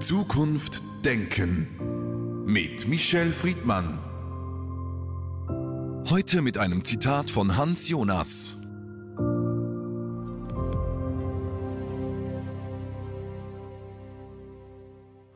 Zukunft Denken mit Michel Friedmann. Heute mit einem Zitat von Hans Jonas.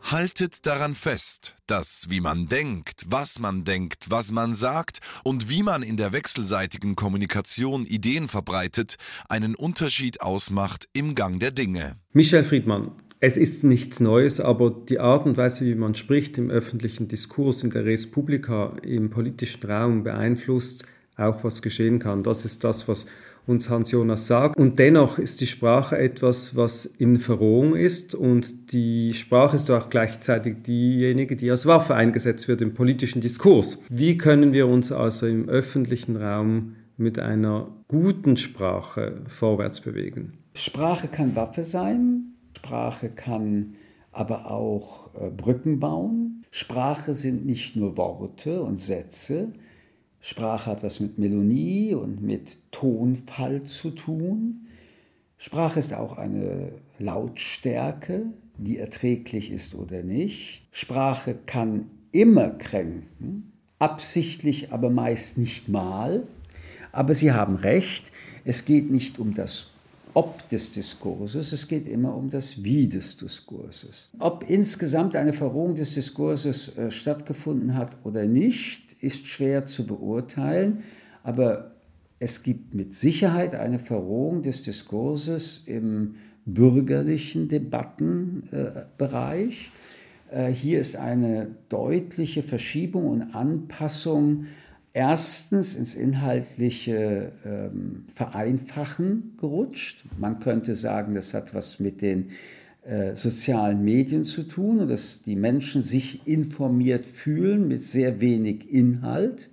Haltet daran fest, dass wie man denkt, was man denkt, was man sagt und wie man in der wechselseitigen Kommunikation Ideen verbreitet, einen Unterschied ausmacht im Gang der Dinge. Michel Friedmann, es ist nichts Neues, aber die Art und Weise, wie man spricht im öffentlichen Diskurs, in der Res Publica, im politischen Raum beeinflusst auch, was geschehen kann. Das ist das, was uns Hans Jonas sagt. Und dennoch ist die Sprache etwas, was in Verrohung ist und die Sprache ist auch gleichzeitig diejenige, die als Waffe eingesetzt wird im politischen Diskurs. Wie können wir uns also im öffentlichen Raum mit einer guten Sprache vorwärts bewegen? Sprache kann Waffe sein, Sprache kann aber auch äh, Brücken bauen. Sprache sind nicht nur Worte und Sätze, Sprache hat was mit Melonie und mit Tonfall zu tun. Sprache ist auch eine Lautstärke, die erträglich ist oder nicht. Sprache kann immer kränken, absichtlich, aber meist nicht mal. Aber Sie haben recht, es geht nicht um das ob des Diskurses, es geht immer um das Wie des Diskurses. Ob insgesamt eine Verrohung des Diskurses äh, stattgefunden hat oder nicht, ist schwer zu beurteilen, aber es gibt mit Sicherheit eine Verrohung des Diskurses im bürgerlichen Debattenbereich. Äh, äh, hier ist eine deutliche Verschiebung und Anpassung erstens ins inhaltliche ähm, Vereinfachen gerutscht. Man könnte sagen, das hat was mit den äh, sozialen Medien zu tun und dass die Menschen sich informiert fühlen mit sehr wenig Inhalt.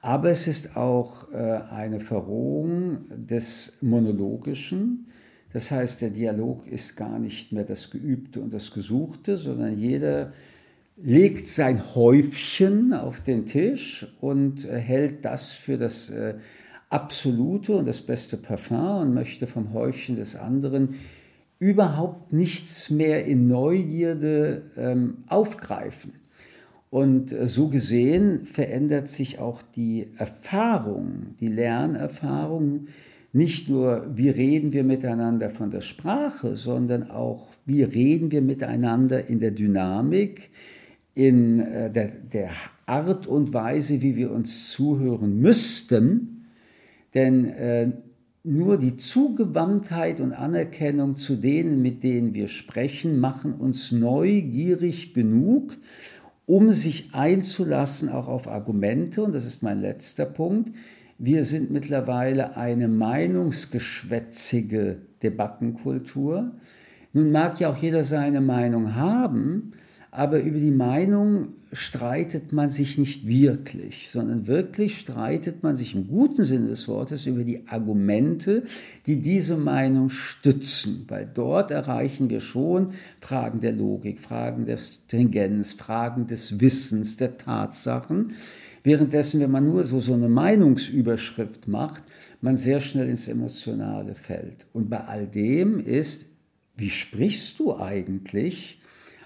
Aber es ist auch äh, eine Verrohung des Monologischen. Das heißt, der Dialog ist gar nicht mehr das Geübte und das Gesuchte, sondern jeder legt sein Häufchen auf den Tisch und äh, hält das für das äh, absolute und das beste Parfum und möchte vom Häufchen des anderen überhaupt nichts mehr in Neugierde ähm, aufgreifen. Und äh, so gesehen verändert sich auch die Erfahrung, die Lernerfahrung, nicht nur, wie reden wir miteinander von der Sprache, sondern auch, wie reden wir miteinander in der Dynamik, in äh, der, der Art und Weise, wie wir uns zuhören müssten, denn äh, nur die Zugewandtheit und Anerkennung zu denen, mit denen wir sprechen, machen uns neugierig genug, um sich einzulassen auch auf Argumente. Und das ist mein letzter Punkt. Wir sind mittlerweile eine meinungsgeschwätzige Debattenkultur. Nun mag ja auch jeder seine Meinung haben, aber über die Meinung streitet man sich nicht wirklich, sondern wirklich streitet man sich im guten Sinne des Wortes über die Argumente, die diese Meinung stützen, weil dort erreichen wir schon Fragen der Logik, Fragen der Stringenz, Fragen des Wissens, der Tatsachen, währenddessen, wenn man nur so, so eine Meinungsüberschrift macht, man sehr schnell ins Emotionale fällt. Und bei all dem ist, wie sprichst du eigentlich?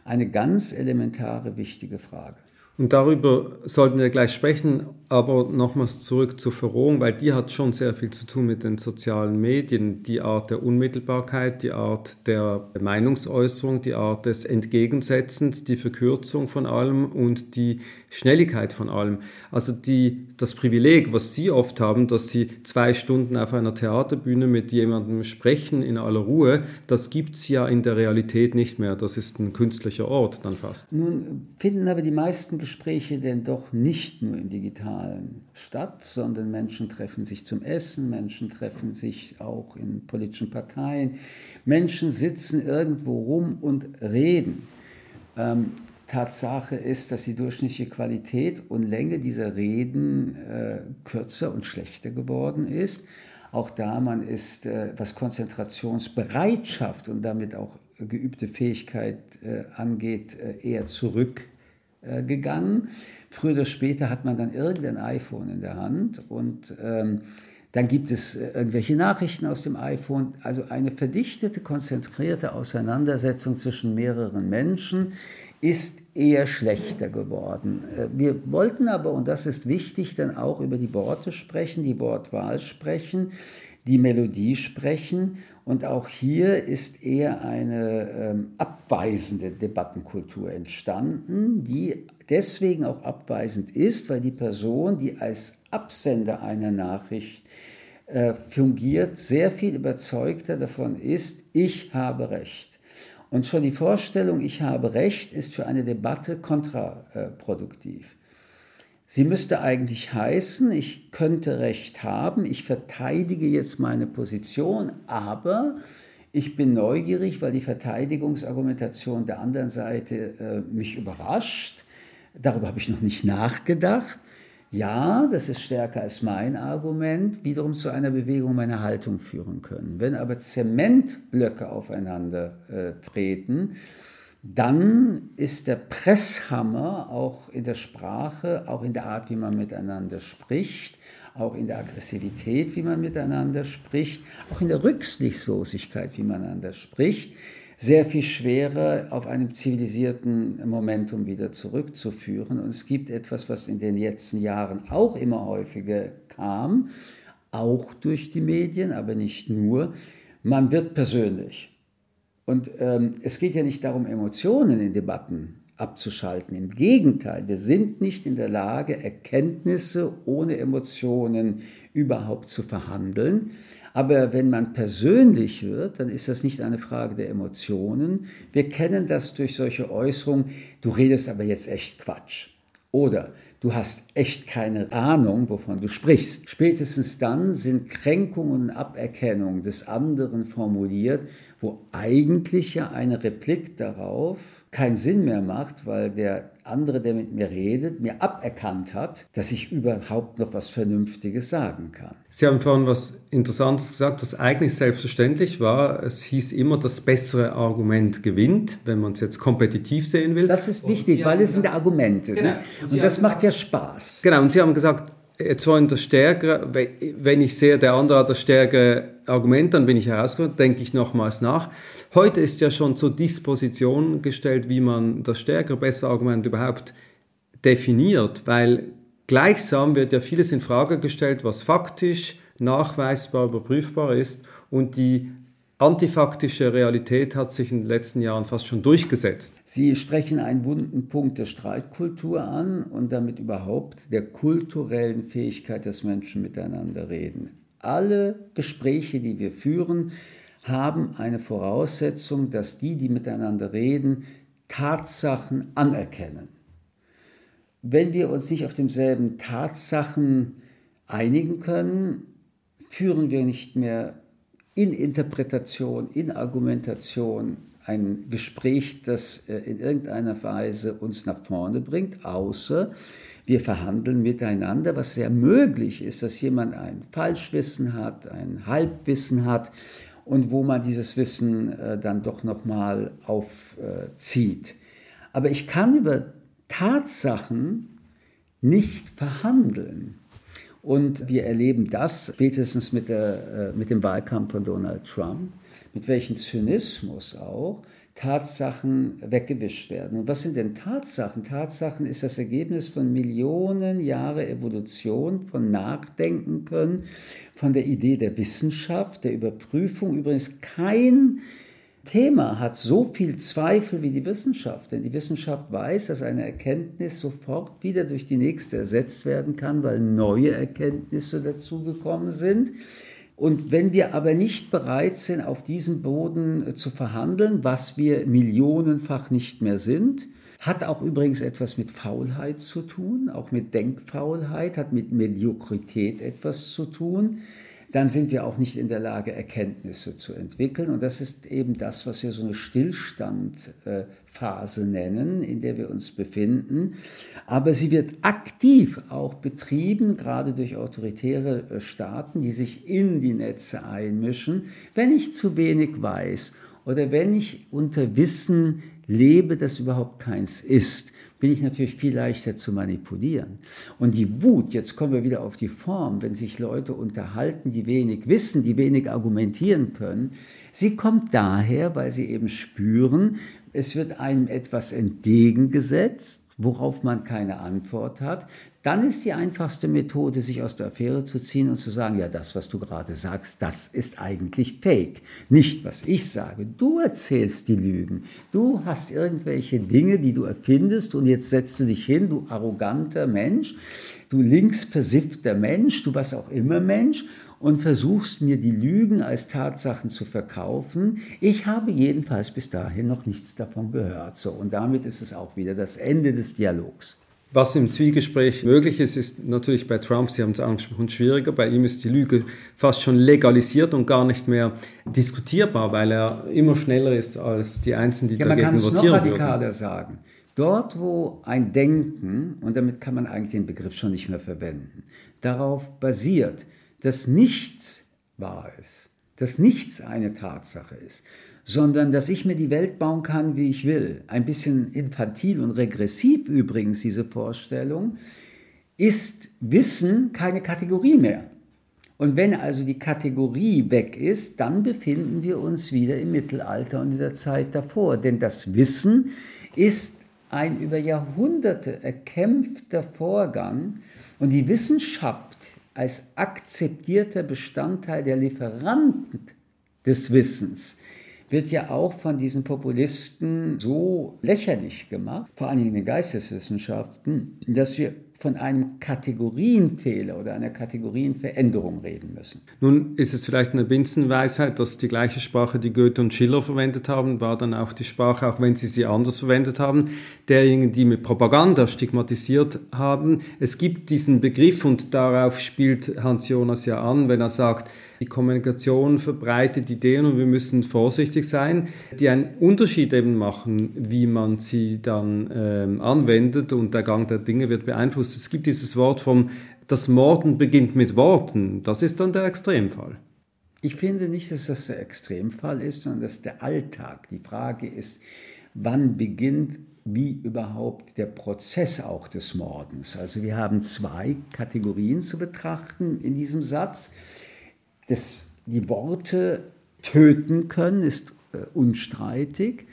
Eine ganz elementare, wichtige Frage. Und darüber sollten wir gleich sprechen, aber nochmals zurück zur Verrohung, weil die hat schon sehr viel zu tun mit den sozialen Medien. Die Art der Unmittelbarkeit, die Art der Meinungsäußerung, die Art des Entgegensetzens, die Verkürzung von allem und die Schnelligkeit von allem. Also die, das Privileg, was Sie oft haben, dass Sie zwei Stunden auf einer Theaterbühne mit jemandem sprechen in aller Ruhe, das gibt es ja in der Realität nicht mehr. Das ist ein künstlicher Ort dann fast. Nun finden aber die meisten Gespräche denn doch nicht nur im digitalen statt, sondern Menschen treffen sich zum Essen, Menschen treffen sich auch in politischen Parteien, Menschen sitzen irgendwo rum und reden. Ähm, Tatsache ist, dass die durchschnittliche Qualität und Länge dieser Reden äh, kürzer und schlechter geworden ist. Auch da man ist, äh, was Konzentrationsbereitschaft und damit auch geübte Fähigkeit äh, angeht, äh, eher zurückgegangen. Früher oder später hat man dann irgendein iPhone in der Hand und ähm, Dann gibt es äh, irgendwelche Nachrichten aus dem iPhone. Also eine verdichtete, konzentrierte Auseinandersetzung zwischen mehreren Menschen ist eher schlechter geworden. Äh, wir wollten aber, und das ist wichtig, dann auch über die Worte sprechen, die Wortwahl sprechen, die Melodie sprechen. Und auch hier ist eher eine ähm, abweisende Debattenkultur entstanden, die deswegen auch abweisend ist, weil die Person, die als Absender einer Nachricht äh, fungiert, sehr viel überzeugter davon ist, ich habe Recht. Und schon die Vorstellung, ich habe Recht, ist für eine Debatte kontraproduktiv. Sie müsste eigentlich heißen, ich könnte Recht haben, ich verteidige jetzt meine Position, aber ich bin neugierig, weil die Verteidigungsargumentation der anderen Seite äh, mich überrascht. Darüber habe ich noch nicht nachgedacht. Ja, das ist stärker als mein Argument, wiederum zu einer Bewegung meiner Haltung führen können. Wenn aber Zementblöcke aufeinander äh, treten, dann ist der Presshammer auch in der Sprache, auch in der Art, wie man miteinander spricht, auch in der Aggressivität, wie man miteinander spricht, auch in der Rücksichtslosigkeit, wie man miteinander spricht, sehr viel schwerer auf einem zivilisierten Momentum wieder zurückzuführen. Und es gibt etwas, was in den letzten Jahren auch immer häufiger kam, auch durch die Medien, aber nicht nur. Man wird persönlich. Und ähm, es geht ja nicht darum, Emotionen in Debatten abzuschalten. Im Gegenteil, wir sind nicht in der Lage, Erkenntnisse ohne Emotionen überhaupt zu verhandeln. Aber wenn man persönlich wird, dann ist das nicht eine Frage der Emotionen. Wir kennen das durch solche Äußerungen, du redest aber jetzt echt Quatsch. Oder du hast echt keine Ahnung, wovon du sprichst. Spätestens dann sind Kränkungen und Aberkennungen des anderen formuliert, wo eigentlich ja eine Replik darauf keinen Sinn mehr macht, weil der andere, der mit mir redet, mir aberkannt hat, dass ich überhaupt noch was Vernünftiges sagen kann. Sie haben vorhin was Interessantes gesagt, das eigentlich selbstverständlich war. Es hieß immer, das bessere Argument gewinnt, wenn man es jetzt kompetitiv sehen will. Das ist wichtig, weil es sind Argumente. Genau. Ne? Und, und das macht ja Spaß. Genau, und Sie haben gesagt, jetzt wollen das stärkere, wenn ich sehe, der andere hat das stärkere Argument, dann bin ich herausgekommen, denke ich nochmals nach. Heute ist ja schon zur Disposition gestellt, wie man das stärkere, bessere Argument überhaupt definiert, weil gleichsam wird ja vieles in Frage gestellt, was faktisch, nachweisbar, überprüfbar ist und die antifaktische Realität hat sich in den letzten Jahren fast schon durchgesetzt. Sie sprechen einen wunden Punkt der Streitkultur an und damit überhaupt der kulturellen Fähigkeit des Menschen miteinander reden. Alle Gespräche, die wir führen, haben eine Voraussetzung, dass die, die miteinander reden, Tatsachen anerkennen. Wenn wir uns nicht auf demselben Tatsachen einigen können, führen wir nicht mehr in Interpretation, in Argumentation ein Gespräch, das äh, in irgendeiner Weise uns nach vorne bringt, außer wir verhandeln miteinander, was sehr möglich ist, dass jemand ein Falschwissen hat, ein Halbwissen hat und wo man dieses Wissen äh, dann doch nochmal aufzieht. Aber ich kann über Tatsachen nicht verhandeln. Und wir erleben das spätestens mit, der, äh, mit dem Wahlkampf von Donald Trump, mit welchem Zynismus auch Tatsachen weggewischt werden. Und was sind denn Tatsachen? Tatsachen ist das Ergebnis von Millionen Jahre Evolution, von Nachdenken können, von der Idee der Wissenschaft, der Überprüfung. Übrigens kein Thema hat so viel Zweifel wie die Wissenschaft. Denn die Wissenschaft weiß, dass eine Erkenntnis sofort wieder durch die nächste ersetzt werden kann, weil neue Erkenntnisse dazugekommen sind. Und wenn wir aber nicht bereit sind, auf diesem Boden zu verhandeln, was wir millionenfach nicht mehr sind, hat auch übrigens etwas mit Faulheit zu tun, auch mit Denkfaulheit, hat mit Mediokrität etwas zu tun dann sind wir auch nicht in der Lage, Erkenntnisse zu entwickeln. Und das ist eben das, was wir so eine Stillstandphase nennen, in der wir uns befinden. Aber sie wird aktiv auch betrieben, gerade durch autoritäre äh, Staaten, die sich in die Netze einmischen, wenn ich zu wenig weiß oder wenn ich unter Wissen lebe, das überhaupt keins ist. Bin ich natürlich viel leichter zu manipulieren. Und die Wut, jetzt kommen wir wieder auf die Form, wenn sich Leute unterhalten, die wenig wissen, die wenig argumentieren können, sie kommt daher, weil sie eben spüren, es wird einem etwas entgegengesetzt, worauf man keine Antwort hat, dann ist die einfachste Methode, sich aus der Affäre zu ziehen und zu sagen, ja, das, was du gerade sagst, das ist eigentlich Fake. Nicht, was ich sage. Du erzählst die Lügen. Du hast irgendwelche Dinge, die du erfindest und jetzt setzt du dich hin, du arroganter Mensch, du linksversiffter Mensch, du was auch immer Mensch und versuchst mir die Lügen als Tatsachen zu verkaufen. Ich habe jedenfalls bis dahin noch nichts davon gehört. So, und damit ist es auch wieder das Ende des Dialogs. Was im Zwiegespräch möglich ist, ist natürlich bei Trump, Sie haben es angesprochen, schwieriger. Bei ihm ist die Lüge fast schon legalisiert und gar nicht mehr diskutierbar, weil er immer schneller ist als die Einzelnen, die ja, dagegen votieren Man kann es noch radikaler würden. sagen. Dort, wo ein Denken, und damit kann man eigentlich den Begriff schon nicht mehr verwenden, darauf basiert, dass nichts wahr ist, dass nichts eine Tatsache ist, sondern dass ich mir die Welt bauen kann, wie ich will. Ein bisschen infantil und regressiv übrigens diese Vorstellung, ist Wissen keine Kategorie mehr. Und wenn also die Kategorie weg ist, dann befinden wir uns wieder im Mittelalter und in der Zeit davor. Denn das Wissen ist ein über Jahrhunderte erkämpfter Vorgang und die Wissenschaft als akzeptierter Bestandteil der Lieferanten des Wissens wird ja auch von diesen Populisten so lächerlich gemacht, vor allem in den Geisteswissenschaften, dass wir von einem Kategorienfehler oder einer Kategorienveränderung reden müssen. Nun ist es vielleicht eine Binsenweisheit, dass die gleiche Sprache, die Goethe und Schiller verwendet haben, war dann auch die Sprache, auch wenn sie sie anders verwendet haben, derjenigen, die mit Propaganda stigmatisiert haben. Es gibt diesen Begriff und darauf spielt Hans Jonas ja an, wenn er sagt, die Kommunikation verbreitet Ideen und wir müssen vorsichtig sein, die einen Unterschied eben machen, wie man sie dann ähm, anwendet und der Gang der Dinge wird beeinflusst. Es gibt dieses Wort vom, das Morden beginnt mit Worten. Das ist dann der Extremfall. Ich finde nicht, dass das der Extremfall ist, sondern dass der Alltag. Die Frage ist, wann beginnt wie überhaupt der Prozess auch des Mordens. Also wir haben zwei Kategorien zu betrachten in diesem Satz das, die Worte töten können, ist äh, unstreitig.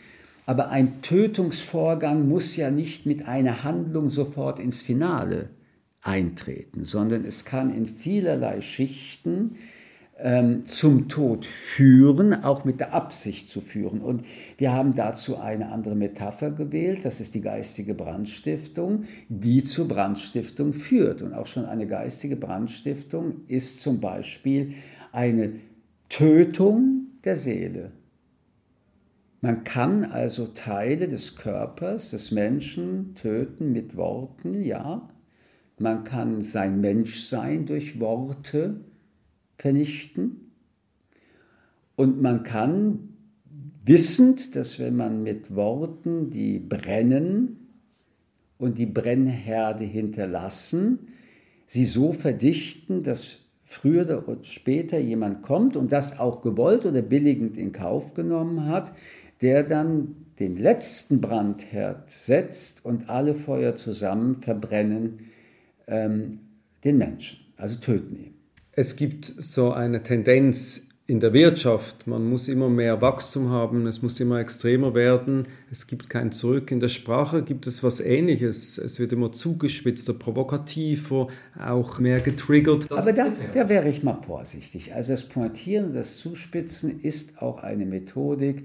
Aber ein Tötungsvorgang muss ja nicht mit einer Handlung sofort ins Finale eintreten, sondern es kann in vielerlei Schichten ähm, zum Tod führen, auch mit der Absicht zu führen. Und wir haben dazu eine andere Metapher gewählt, das ist die geistige Brandstiftung, die zur Brandstiftung führt. Und auch schon eine geistige Brandstiftung ist zum Beispiel eine Tötung der Seele. Man kann also Teile des Körpers des Menschen töten mit Worten, ja. Man kann sein Menschsein durch Worte vernichten. Und man kann, wissend, dass wenn man mit Worten, die brennen und die Brennherde hinterlassen, sie so verdichten, dass früher oder später jemand kommt und das auch gewollt oder billigend in Kauf genommen hat, der dann den letzten Brandherd setzt und alle Feuer zusammen verbrennen ähm, den Menschen, also töten ihn. Es gibt so eine Tendenz in der Wirtschaft, man muss immer mehr Wachstum haben, es muss immer extremer werden, es gibt kein Zurück. In der Sprache gibt es was Ähnliches, es wird immer zugespitzter, provokativer, auch mehr getriggert. Das Aber da, da wäre ich mal vorsichtig. Also das Pointieren das Zuspitzen ist auch eine Methodik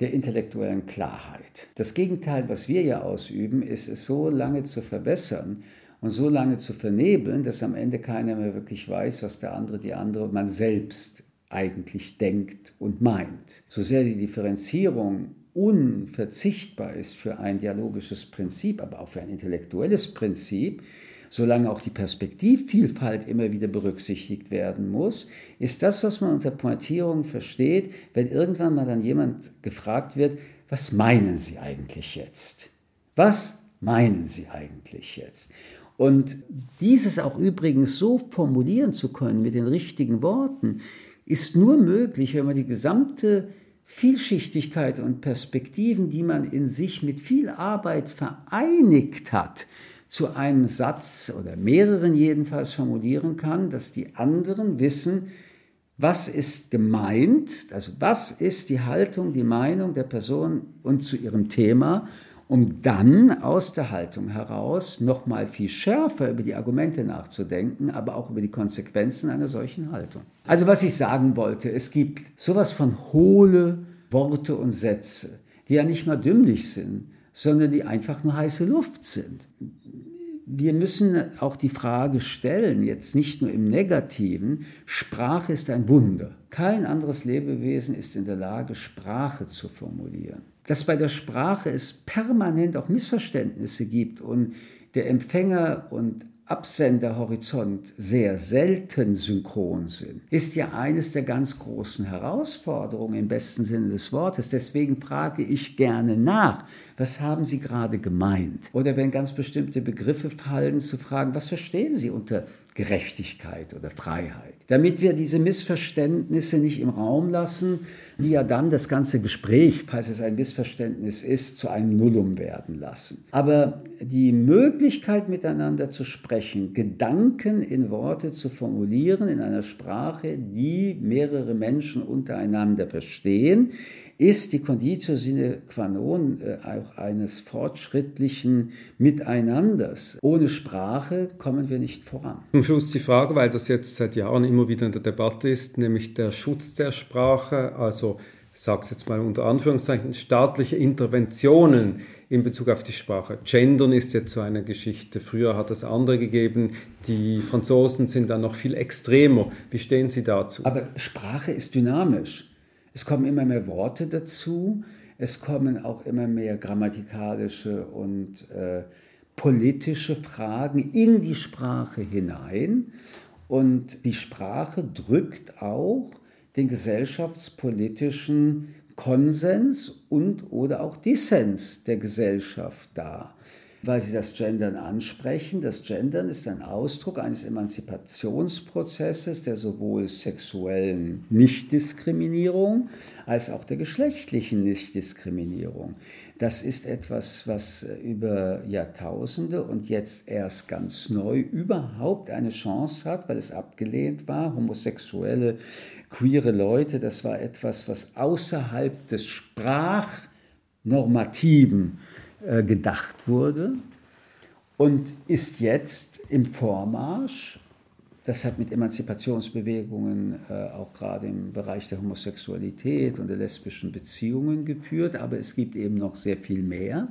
der intellektuellen Klarheit. Das Gegenteil, was wir ja ausüben, ist es so lange zu verbessern, und so lange zu vernebeln, dass am Ende keiner mehr wirklich weiß, was der andere, die andere, man selbst eigentlich denkt und meint. So sehr die Differenzierung unverzichtbar ist für ein dialogisches Prinzip, aber auch für ein intellektuelles Prinzip, solange auch die Perspektivvielfalt immer wieder berücksichtigt werden muss, ist das, was man unter Pointierung versteht, wenn irgendwann mal dann jemand gefragt wird, was meinen Sie eigentlich jetzt? Was meinen Sie eigentlich jetzt? Und dieses auch übrigens so formulieren zu können mit den richtigen Worten, ist nur möglich, wenn man die gesamte Vielschichtigkeit und Perspektiven, die man in sich mit viel Arbeit vereinigt hat, zu einem Satz oder mehreren jedenfalls formulieren kann, dass die anderen wissen, was ist gemeint, also was ist die Haltung, die Meinung der Person und zu ihrem Thema, um dann aus der Haltung heraus noch mal viel schärfer über die Argumente nachzudenken, aber auch über die Konsequenzen einer solchen Haltung. Also was ich sagen wollte, es gibt sowas von hohle Worte und Sätze, die ja nicht mal dümmlich sind, sondern die einfach nur heiße Luft sind wir müssen auch die Frage stellen, jetzt nicht nur im Negativen, Sprache ist ein Wunder. Kein anderes Lebewesen ist in der Lage, Sprache zu formulieren. Dass bei der Sprache es permanent auch Missverständnisse gibt und der Empfänger und Absenderhorizont sehr selten synchron sind, ist ja eines der ganz großen Herausforderungen im besten Sinne des Wortes. Deswegen frage ich gerne nach, was haben Sie gerade gemeint? Oder wenn ganz bestimmte Begriffe fallen, zu fragen, was verstehen Sie unter Gerechtigkeit oder Freiheit. Damit wir diese Missverständnisse nicht im Raum lassen, die ja dann das ganze Gespräch, falls es ein Missverständnis ist, zu einem Nullum werden lassen. Aber die Möglichkeit miteinander zu sprechen, Gedanken in Worte zu formulieren in einer Sprache, die mehrere Menschen untereinander verstehen, ist die Conditio sine qua non äh, auch eines fortschrittlichen Miteinanders. Ohne Sprache kommen wir nicht voran. Zum Schluss die Frage, weil das jetzt seit Jahren immer wieder in der Debatte ist, nämlich der Schutz der Sprache, also ich sage es jetzt mal unter Anführungszeichen, staatliche Interventionen in Bezug auf die Sprache. Gendern ist jetzt so eine Geschichte. Früher hat es andere gegeben. Die Franzosen sind da noch viel extremer. Wie stehen Sie dazu? Aber Sprache ist dynamisch. Es kommen immer mehr Worte dazu, es kommen auch immer mehr grammatikalische und äh, politische Fragen in die Sprache hinein. Und die Sprache drückt auch den gesellschaftspolitischen Konsens und oder auch Dissens der Gesellschaft dar weil Sie das Gendern ansprechen. Das Gendern ist ein Ausdruck eines Emanzipationsprozesses der sowohl sexuellen Nichtdiskriminierung als auch der geschlechtlichen Nichtdiskriminierung. Das ist etwas, was über Jahrtausende und jetzt erst ganz neu überhaupt eine Chance hat, weil es abgelehnt war. Homosexuelle, queere Leute, das war etwas, was außerhalb des Sprachnormativen äh, gedacht wurde und ist jetzt im Vormarsch. Das hat mit Emanzipationsbewegungen äh, auch gerade im Bereich der Homosexualität und der lesbischen Beziehungen geführt, aber es gibt eben noch sehr viel mehr.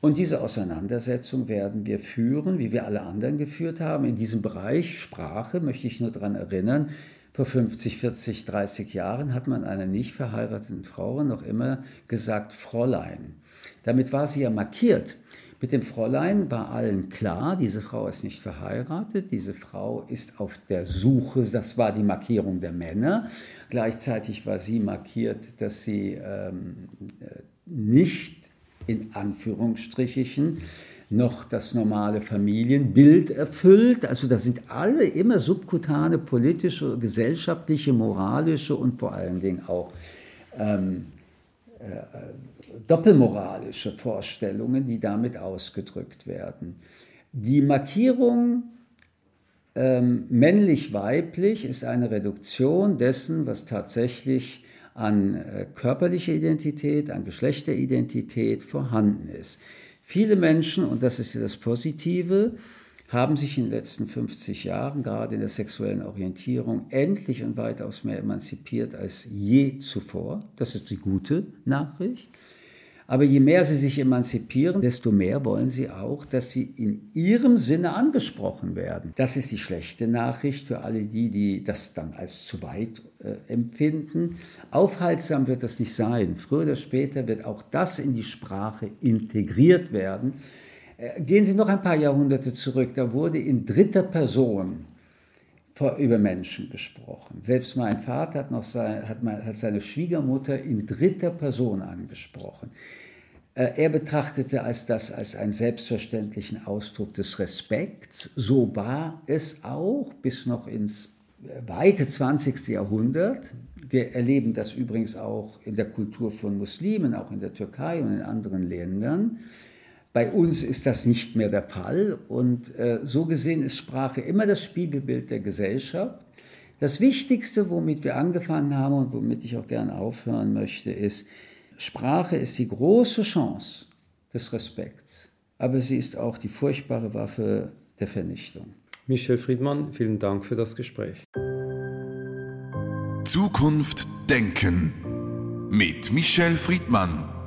Und diese Auseinandersetzung werden wir führen, wie wir alle anderen geführt haben. In diesem Bereich Sprache möchte ich nur daran erinnern, vor 50, 40, 30 Jahren hat man einer nicht verheirateten Frau noch immer gesagt Fräulein. Damit war sie ja markiert. Mit dem Fräulein war allen klar, diese Frau ist nicht verheiratet, diese Frau ist auf der Suche, das war die Markierung der Männer. Gleichzeitig war sie markiert, dass sie ähm, äh, nicht in Anführungsstrichen noch das normale Familienbild erfüllt. Also da sind alle immer subkutane politische, gesellschaftliche, moralische und vor allen Dingen auch ähm, äh, doppelmoralische Vorstellungen, die damit ausgedrückt werden. Die Markierung ähm, männlich-weiblich ist eine Reduktion dessen, was tatsächlich an äh, körperlicher Identität, an Geschlechteridentität vorhanden ist. Viele Menschen, und das ist das Positive, haben sich in den letzten 50 Jahren, gerade in der sexuellen Orientierung, endlich und weitaus mehr emanzipiert als je zuvor. Das ist die gute Nachricht. Aber je mehr sie sich emanzipieren, desto mehr wollen sie auch, dass sie in ihrem Sinne angesprochen werden. Das ist die schlechte Nachricht für alle die, die das dann als zu weit äh, empfinden. Aufhaltsam wird das nicht sein. Früher oder später wird auch das in die Sprache integriert werden. Äh, gehen Sie noch ein paar Jahrhunderte zurück, da wurde in dritter Person über Menschen gesprochen. Selbst mein Vater hat, noch sein, hat, hat seine Schwiegermutter in dritter Person angesprochen. Äh, er betrachtete als das als einen selbstverständlichen Ausdruck des Respekts. So war es auch bis noch ins weite 20. Jahrhundert. Wir erleben das übrigens auch in der Kultur von Muslimen, auch in der Türkei und in anderen Ländern. Bei uns ist das nicht mehr der Fall und äh, so gesehen ist Sprache immer das Spiegelbild der Gesellschaft. Das Wichtigste, womit wir angefangen haben und womit ich auch gerne aufhören möchte, ist, Sprache ist die große Chance des Respekts, aber sie ist auch die furchtbare Waffe der Vernichtung. Michel Friedmann, vielen Dank für das Gespräch. Zukunft denken mit Michel Friedmann.